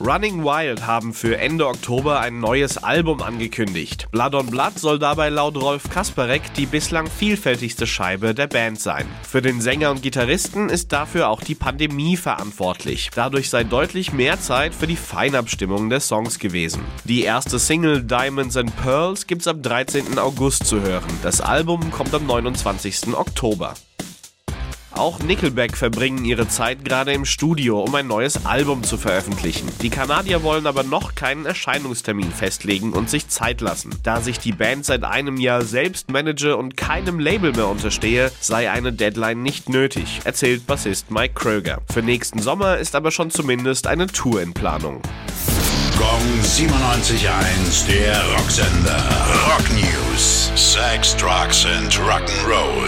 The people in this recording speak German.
Running Wild haben für Ende Oktober ein neues Album angekündigt. Blood on Blood soll dabei laut Rolf Kasperek die bislang vielfältigste Scheibe der Band sein. Für den Sänger und Gitarristen ist dafür auch die Pandemie verantwortlich. Dadurch sei deutlich mehr Zeit für die Feinabstimmung der Songs gewesen. Die erste Single Diamonds and Pearls gibt's am 13. August zu hören. Das Album kommt am 29. Oktober. Auch Nickelback verbringen ihre Zeit gerade im Studio, um ein neues Album zu veröffentlichen. Die Kanadier wollen aber noch keinen Erscheinungstermin festlegen und sich Zeit lassen. Da sich die Band seit einem Jahr selbst manage und keinem Label mehr unterstehe, sei eine Deadline nicht nötig, erzählt Bassist Mike Kröger. Für nächsten Sommer ist aber schon zumindest eine Tour in Planung. Gong 97.1, der Rocksender. Rock News. Sex, Drugs and Rock'n'Roll.